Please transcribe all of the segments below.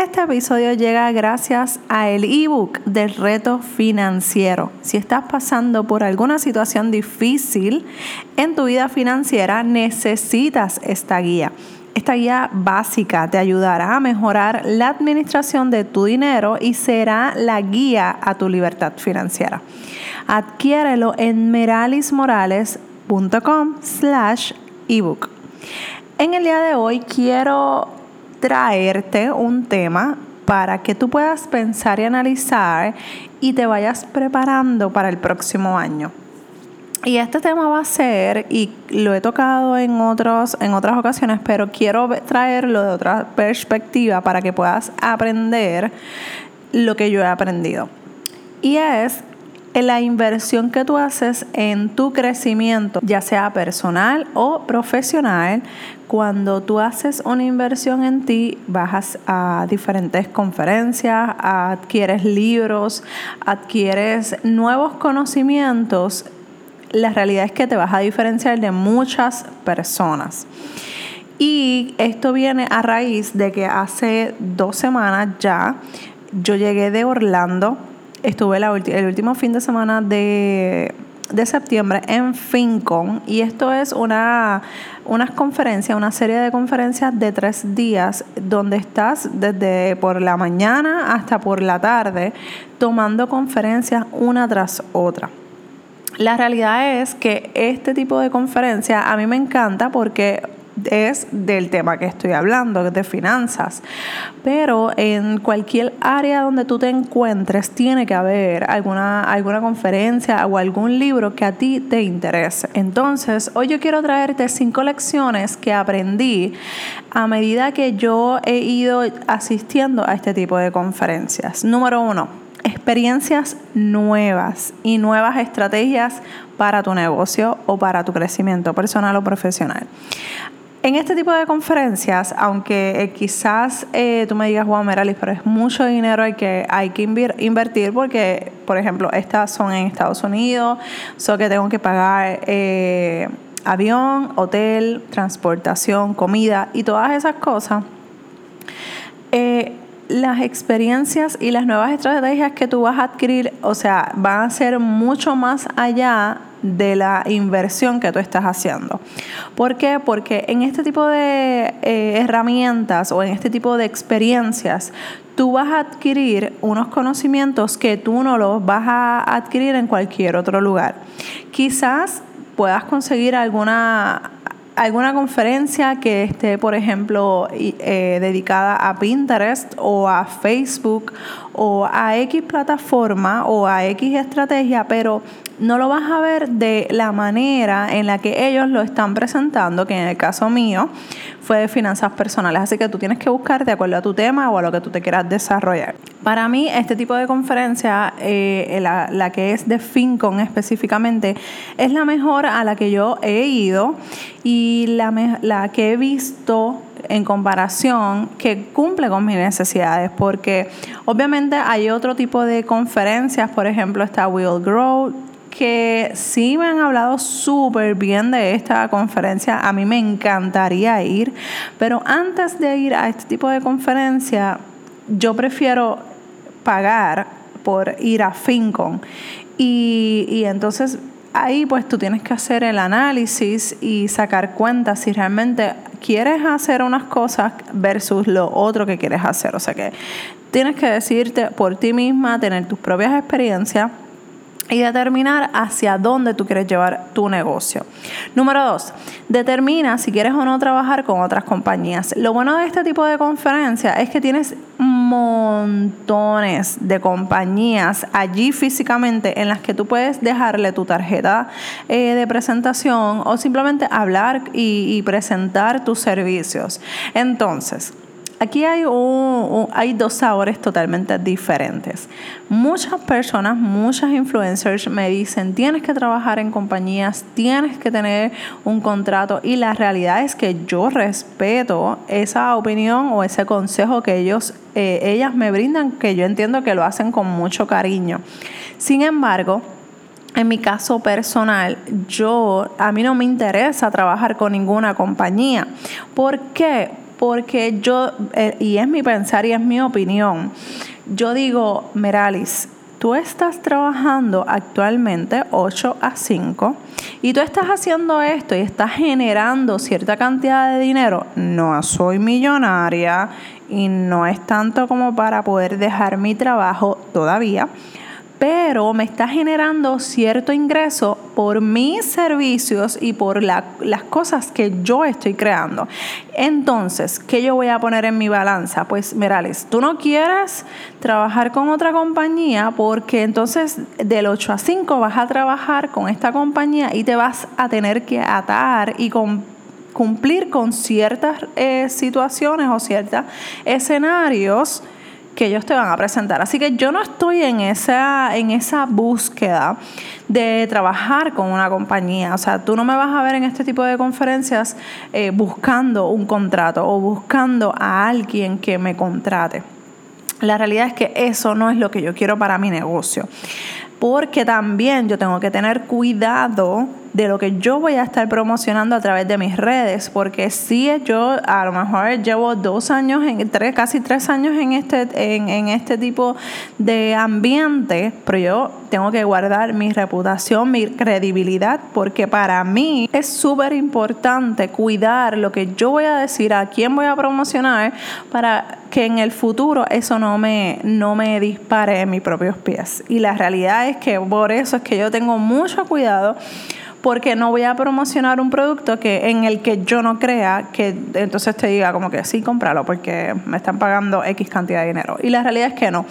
Este episodio llega gracias a el ebook del reto financiero. Si estás pasando por alguna situación difícil en tu vida financiera, necesitas esta guía. Esta guía básica te ayudará a mejorar la administración de tu dinero y será la guía a tu libertad financiera. Adquiérelo en meralismorales.com slash ebook. En el día de hoy quiero traerte un tema para que tú puedas pensar y analizar y te vayas preparando para el próximo año. Y este tema va a ser, y lo he tocado en, otros, en otras ocasiones, pero quiero traerlo de otra perspectiva para que puedas aprender lo que yo he aprendido. Y es la inversión que tú haces en tu crecimiento, ya sea personal o profesional, cuando tú haces una inversión en ti, bajas a diferentes conferencias, adquieres libros, adquieres nuevos conocimientos, la realidad es que te vas a diferenciar de muchas personas. Y esto viene a raíz de que hace dos semanas ya yo llegué de Orlando estuve el último fin de semana de, septiembre en FinCon y esto es una, unas conferencias, una serie de conferencias de tres días donde estás desde por la mañana hasta por la tarde tomando conferencias una tras otra. La realidad es que este tipo de conferencia a mí me encanta porque es del tema que estoy hablando, de finanzas. Pero en cualquier área donde tú te encuentres, tiene que haber alguna, alguna conferencia o algún libro que a ti te interese. Entonces, hoy yo quiero traerte cinco lecciones que aprendí a medida que yo he ido asistiendo a este tipo de conferencias. Número uno, experiencias nuevas y nuevas estrategias para tu negocio o para tu crecimiento personal o profesional. En este tipo de conferencias, aunque eh, quizás eh, tú me digas, Juan Meralis, pero es mucho dinero hay que, hay que invertir porque, por ejemplo, estas son en Estados Unidos, so que tengo que pagar eh, avión, hotel, transportación, comida y todas esas cosas. Las experiencias y las nuevas estrategias que tú vas a adquirir, o sea, van a ser mucho más allá de la inversión que tú estás haciendo. ¿Por qué? Porque en este tipo de eh, herramientas o en este tipo de experiencias, tú vas a adquirir unos conocimientos que tú no los vas a adquirir en cualquier otro lugar. Quizás puedas conseguir alguna alguna conferencia que esté, por ejemplo, eh, dedicada a Pinterest o a Facebook o a X plataforma o a X estrategia, pero no lo vas a ver de la manera en la que ellos lo están presentando, que en el caso mío fue de finanzas personales. Así que tú tienes que buscar de acuerdo a tu tema o a lo que tú te quieras desarrollar. Para mí, este tipo de conferencia, eh, la, que es de FinCon específicamente, es la mejor a la que yo he ido y la, la que he visto en comparación que cumple con mis necesidades, porque obviamente hay otro tipo de conferencias, por ejemplo está Will Grow, que sí me han hablado súper bien de esta conferencia, a mí me encantaría ir, pero antes de ir a este tipo de conferencia, yo prefiero pagar por ir a FinCon. Y, y entonces ahí pues tú tienes que hacer el análisis y sacar cuentas si realmente quieres hacer unas cosas versus lo otro que quieres hacer. O sea que tienes que decirte por ti misma, tener tus propias experiencias y determinar hacia dónde tú quieres llevar tu negocio. Número dos, determina si quieres o no trabajar con otras compañías. Lo bueno de este tipo de conferencia es que tienes montones de compañías allí físicamente en las que tú puedes dejarle tu tarjeta eh, de presentación o simplemente hablar y, y presentar tus servicios. Entonces, aquí hay, un, hay dos sabores totalmente diferentes. Muchas personas, muchas influencers me dicen, tienes que trabajar en compañías, tienes que tener un contrato y la realidad es que yo respeto esa opinión o ese consejo que ellos, eh, ellas me brindan, que yo entiendo que lo hacen con mucho cariño. Sin embargo, en mi caso personal, yo a mí no me interesa trabajar con ninguna compañía. ¿Por qué? Porque yo, eh, y es mi pensar y es mi opinión, yo digo, Meralis, tú estás trabajando actualmente 8 a 5 y tú estás haciendo esto y estás generando cierta cantidad de dinero, no soy millonaria y no es tanto como para poder dejar mi trabajo todavía, pero me está generando cierto ingreso por mis servicios y por las cosas que yo estoy creando. Entonces, ¿qué yo voy a poner en mi balanza? Pues, Mirales, tú no quieres trabajar con otra compañía porque entonces del 8 a 5 vas a trabajar con esta compañía y te vas a tener que atar y cumplir con ciertas eh, situaciones o ciertos escenarios que ellos te van a presentar. Así que yo no estoy en esa, en esa búsqueda de trabajar con una compañía. O sea, tú no me vas a ver en este tipo de conferencias eh, buscando un contrato o buscando a alguien que me contrate. La realidad es que eso no es lo que yo quiero para mi negocio. Porque también yo tengo que tener cuidado de lo que yo voy a estar promocionando a través de mis redes, porque si yo a lo mejor llevo dos años, en, tres, casi tres años en este, en, este tipo de ambiente, pero yo tengo que guardar mi reputación, mi credibilidad, porque para mí es súper importante cuidar lo que yo voy a decir, a quién voy a promocionar, para que en el futuro eso no me, no me dispare en mis propios pies. Y la realidad es que por eso es que yo tengo mucho cuidado porque no voy a promocionar un producto que en el que yo no crea que entonces te diga como que sí, cómpralo porque me están pagando X cantidad de dinero. Y la realidad es que no.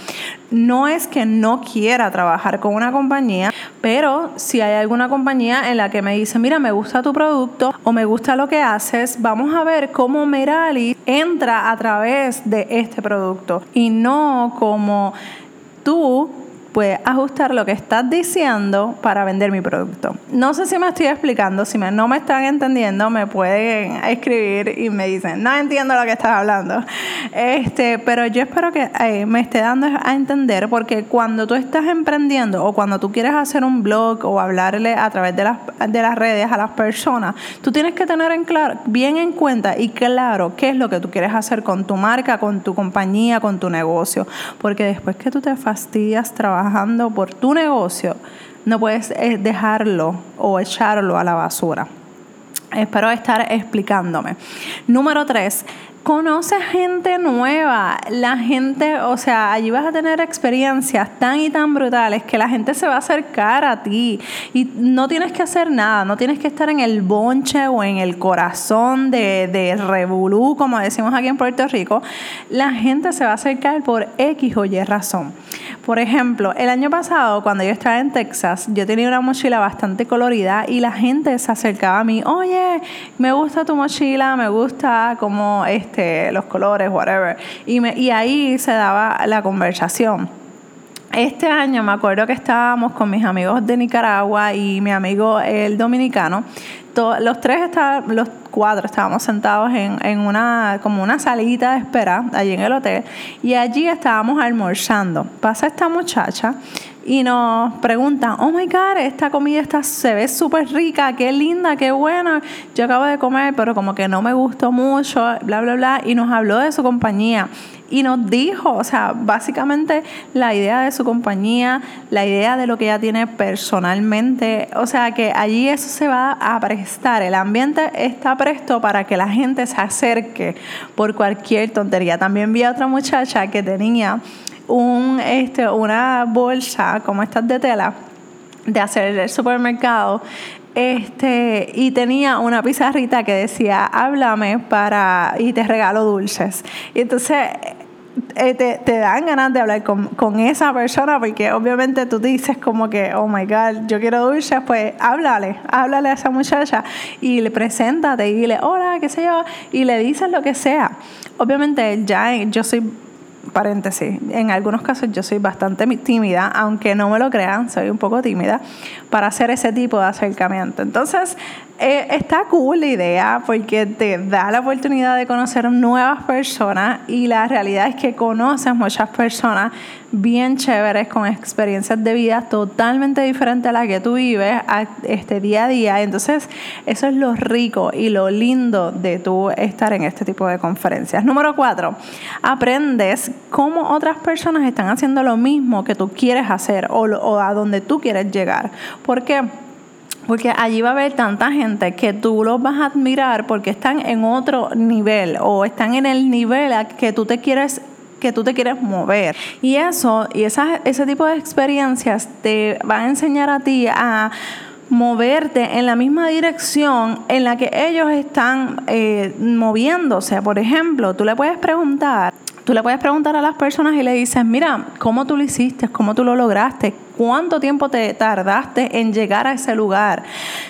No es que no quiera trabajar con una compañía, pero si hay alguna compañía en la que me dice, mira, me gusta tu producto o me gusta lo que haces, vamos a ver cómo Merali entra a través de este producto y no como tú puedes ajustar lo que estás diciendo para vender mi producto. No sé si me estoy explicando, si no me están entendiendo, me pueden escribir y me dicen, no entiendo lo que estás hablando. Este, pero yo espero que eh, me esté dando a entender, porque cuando tú estás emprendiendo o cuando tú quieres hacer un blog o hablarle a través de las, de las redes a las personas, tú tienes que tener en claro, bien en cuenta y claro qué es lo que tú quieres hacer con tu marca, con tu compañía, con tu negocio. Porque después que tú te fastidias trabajando, trabajando por tu negocio, no puedes eh, dejarlo o echarlo a la basura. Espero estar explicándome. Número tres, conoce gente nueva. La gente, o sea, allí vas a tener experiencias tan y tan brutales que la gente se va a acercar a ti y no tienes que hacer nada, no tienes que estar en el bonche o en el corazón de, de revolú, como decimos aquí en Puerto Rico. La gente se va a acercar por X o Y razón. Por ejemplo, el año pasado, cuando yo estaba en Texas, yo tenía una mochila bastante colorida y la gente se acercaba a mí, oye, me gusta tu mochila, me gusta como este, los colores, whatever. Y, me, y ahí se daba la conversación. Este año me acuerdo que estábamos con mis amigos de Nicaragua y mi amigo el dominicano. los tres estaban, los cuatro estábamos sentados en, en, una como una salita de espera allí en el hotel y allí estábamos almorzando. Pasa esta muchacha y nos preguntan, oh my God, esta comida está, se ve súper rica, qué linda, qué buena. Yo acabo de comer, pero como que no me gustó mucho, bla, bla, bla. Y nos habló de su compañía y nos dijo, o sea, básicamente la idea de su compañía, la idea de lo que ella tiene personalmente, o sea, que allí eso se va a prestar, el ambiente está presto para que la gente se acerque por cualquier tontería. También vi a otra muchacha que tenía un, este, una bolsa como estas de tela de hacer el supermercado este, y tenía una pizarrita que decía, háblame para, y te regalo dulces. Y entonces eh, te, dan ganas de hablar con, esa persona porque obviamente tú dices como que, oh my God, yo quiero dulces, pues háblale, háblale a esa muchacha y le preséntate y dile, hola, qué sé yo, y le dices lo que sea. obviamente ya yo soy paréntesis, en algunos casos yo soy bastante tímida, aunque no me lo crean, soy un poco tímida para hacer ese tipo de acercamiento. Entonces, eh, está cool la idea porque te da la oportunidad de conocer nuevas personas y la realidad es que conoces muchas personas bien chéveres con experiencias de vida totalmente diferentes a las que tú vives este día a día. Entonces, eso es lo rico y lo lindo de tú estar en este tipo de conferencias. Número cuatro, aprendes cómo otras personas están haciendo lo mismo que tú quieres hacer o, o a donde tú quieres llegar. ¿Por qué? Porque allí va a haber tanta gente que tú los vas a admirar porque están en otro nivel o están en el nivel a que tú te quieres que tú te quieres mover. Y eso, y ese tipo de experiencias te van a enseñar a ti a moverte en la misma dirección en la que ellos están eh, moviéndose. Por ejemplo, tú le puedes preguntar, tú le puedes preguntar a las personas y le dices, mira, ¿cómo tú lo hiciste? ¿Cómo tú lo lograste? ¿Cuánto tiempo te tardaste en llegar a ese lugar?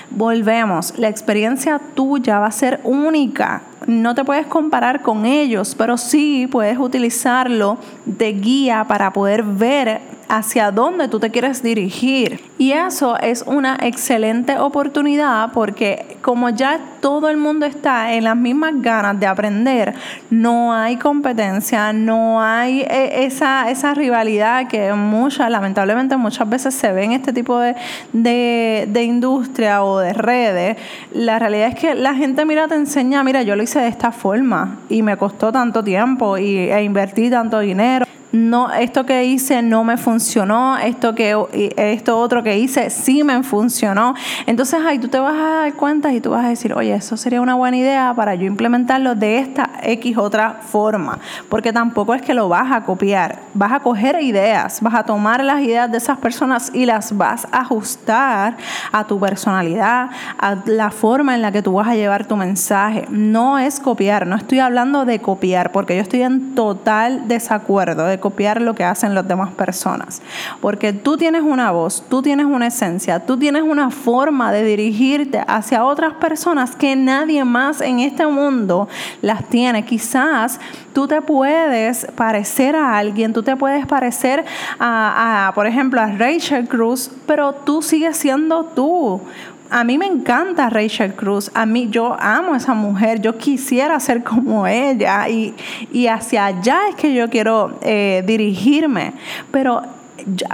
Volvemos, la experiencia tuya va a ser única. No te puedes comparar con ellos, pero sí puedes utilizarlo de guía para poder ver hacia dónde tú te quieres dirigir. Y eso es una excelente oportunidad porque como ya todo el mundo está en las mismas ganas de aprender, no hay competencia, no hay eh, esa, esa rivalidad que muchas, lamentablemente muchas veces se ve en este tipo de, de, industria o de redes. La realidad es que la gente mira, te enseña, mira, yo lo hice de esta forma y me costó tanto tiempo y, e invertí tanto dinero no, esto que hice no me funcionó, esto, que, esto otro que hice sí me funcionó. Entonces ahí tú te vas a dar cuenta y tú vas a decir, oye, eso sería una buena idea para yo implementarlo de esta X otra forma. Porque tampoco es que lo vas a copiar, vas a coger ideas, vas a tomar las ideas de esas personas y las vas a ajustar a tu personalidad, a la forma en la que tú vas a llevar tu mensaje. No es copiar, no estoy hablando de copiar, porque yo estoy en total desacuerdo de copiar lo que hacen las demás personas. Porque tú tienes una voz, tú tienes una esencia, tú tienes una forma de dirigirte hacia otras personas que nadie más en este mundo las tiene. Quizás tú te puedes parecer a alguien, tú te puedes parecer a, por ejemplo, a Rachel Cruz, pero tú sigues siendo tú a mí me encanta Rachel Cruz, a mí yo amo a esa mujer, yo quisiera ser como ella. Y, hacia allá es que yo quiero eh, dirigirme, pero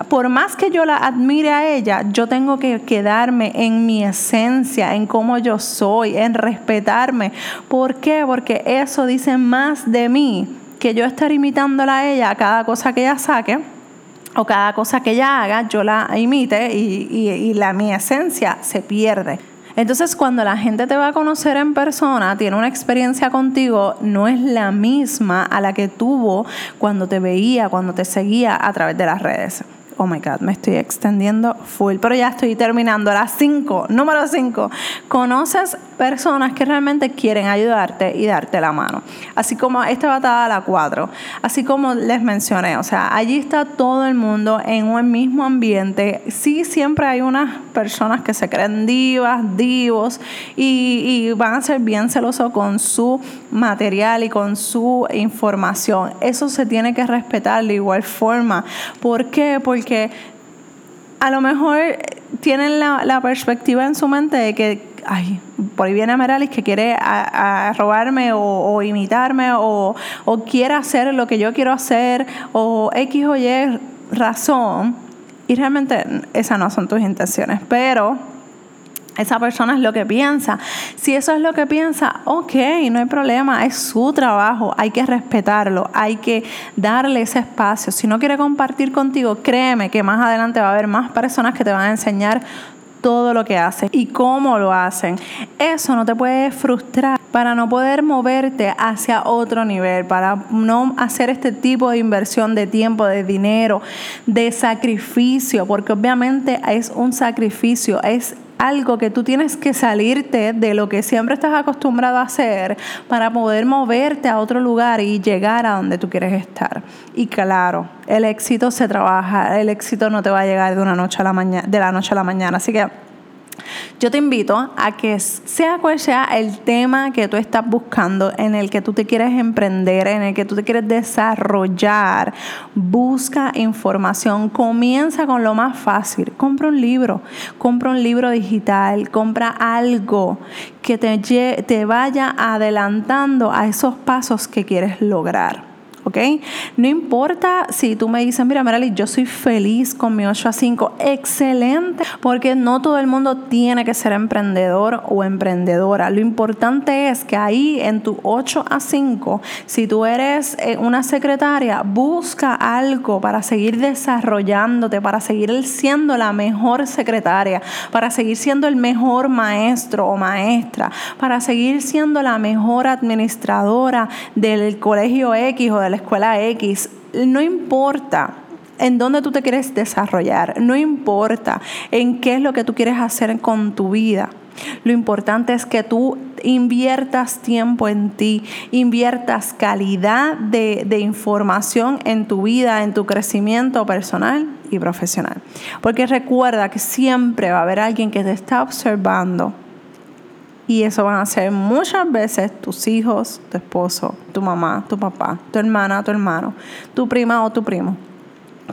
por más que yo la admire a ella, yo tengo que quedarme en mi esencia, en cómo yo soy, en respetarme. ¿Por qué? Porque eso dice más de mí que yo estar imitándola a ella a cada cosa que ella saque o cada cosa que ella haga, yo la imite y, la, mi esencia se pierde. Entonces, cuando la gente te va a conocer en persona, tiene una experiencia contigo, no es la misma a la que tuvo cuando te veía, cuando te seguía a través de las redes. Oh my God, me estoy extendiendo full, pero ya estoy terminando. Las 5, número 5. Conoces personas que realmente quieren ayudarte y darte la mano. Así como esta batalla a la 4. Así como les mencioné, o sea, allí está todo el mundo en un mismo ambiente. Sí, siempre hay unas personas que se creen divas, divos y, van a ser bien celosos con su material y con su información. Eso se tiene que respetar de igual forma. ¿Por qué? Porque que a lo mejor tienen la, perspectiva en su mente de que, ay, por ahí viene Meralis que quiere robarme o, imitarme o, o quiere hacer lo que yo quiero hacer o X o Y razón. Y realmente esas no son tus intenciones, pero esa persona es lo que piensa. Si eso es lo que piensa, ok, no hay problema, es su trabajo, hay que respetarlo, hay que darle ese espacio. Si no quiere compartir contigo, créeme que más adelante va a haber más personas que te van a enseñar todo lo que hacen y cómo lo hacen. Eso no te puede frustrar para no poder moverte hacia otro nivel, para no hacer este tipo de inversión de tiempo, de dinero, de sacrificio, porque obviamente es un sacrificio, es algo que tú tienes que salirte de lo que siempre estás acostumbrado a hacer para poder moverte a otro lugar y llegar a donde tú quieres estar. Y claro, el éxito se trabaja, el éxito no te va a llegar de una noche a la mañana, de la noche a la mañana, así que Yo te invito a que sea cual sea el tema que tú estás buscando, en el que tú te quieres emprender, en el que tú te quieres desarrollar, busca información, comienza con lo más fácil, compra un libro, compra un libro digital, compra algo que te, te vaya adelantando a esos pasos que quieres lograr. ¿Ok? No importa si tú me dices, mira, Marali, yo soy feliz con mi 8 a 5, excelente, porque no todo el mundo tiene que ser emprendedor o emprendedora. Lo importante es que ahí en tu 8 a 5, si tú eres eh, una secretaria, busca algo para seguir desarrollándote, para seguir siendo la mejor secretaria, para seguir siendo el mejor maestro o maestra, para seguir siendo la mejor administradora del colegio X o del escuela X, no importa en dónde tú te quieres desarrollar, no importa en qué es lo que tú quieres hacer con tu vida. Lo importante es que tú inviertas tiempo en ti, inviertas calidad de, información en tu vida, en tu crecimiento personal y profesional. Porque recuerda que siempre va a haber alguien que te está observando y eso van a ser muchas veces tus hijos, tu esposo, tu mamá, tu papá, tu hermana, tu hermano, tu prima o tu primo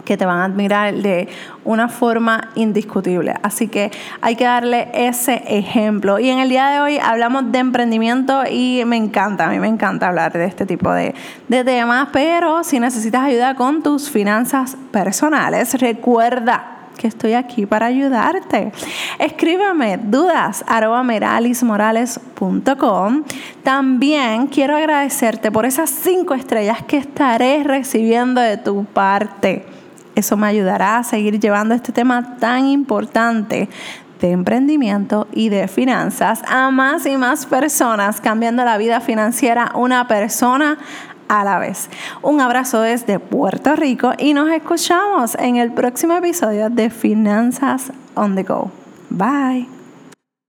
que te van a admirar de una forma indiscutible. Así que hay que darle ese ejemplo. Y en el día de hoy hablamos de emprendimiento y me encanta, a mí me encanta hablar de este tipo de, de temas, pero si necesitas ayuda con tus finanzas personales, recuerda que estoy aquí para ayudarte. Escríbeme dudas arroba meralismorales.com. También quiero agradecerte por esas cinco estrellas que estaré recibiendo de tu parte. Eso me ayudará a seguir llevando este tema tan importante de emprendimiento y de finanzas a más y más personas, cambiando la vida financiera una persona a la vez. Un abrazo desde Puerto Rico y nos escuchamos en el próximo episodio de Finanzas on the Go. Bye.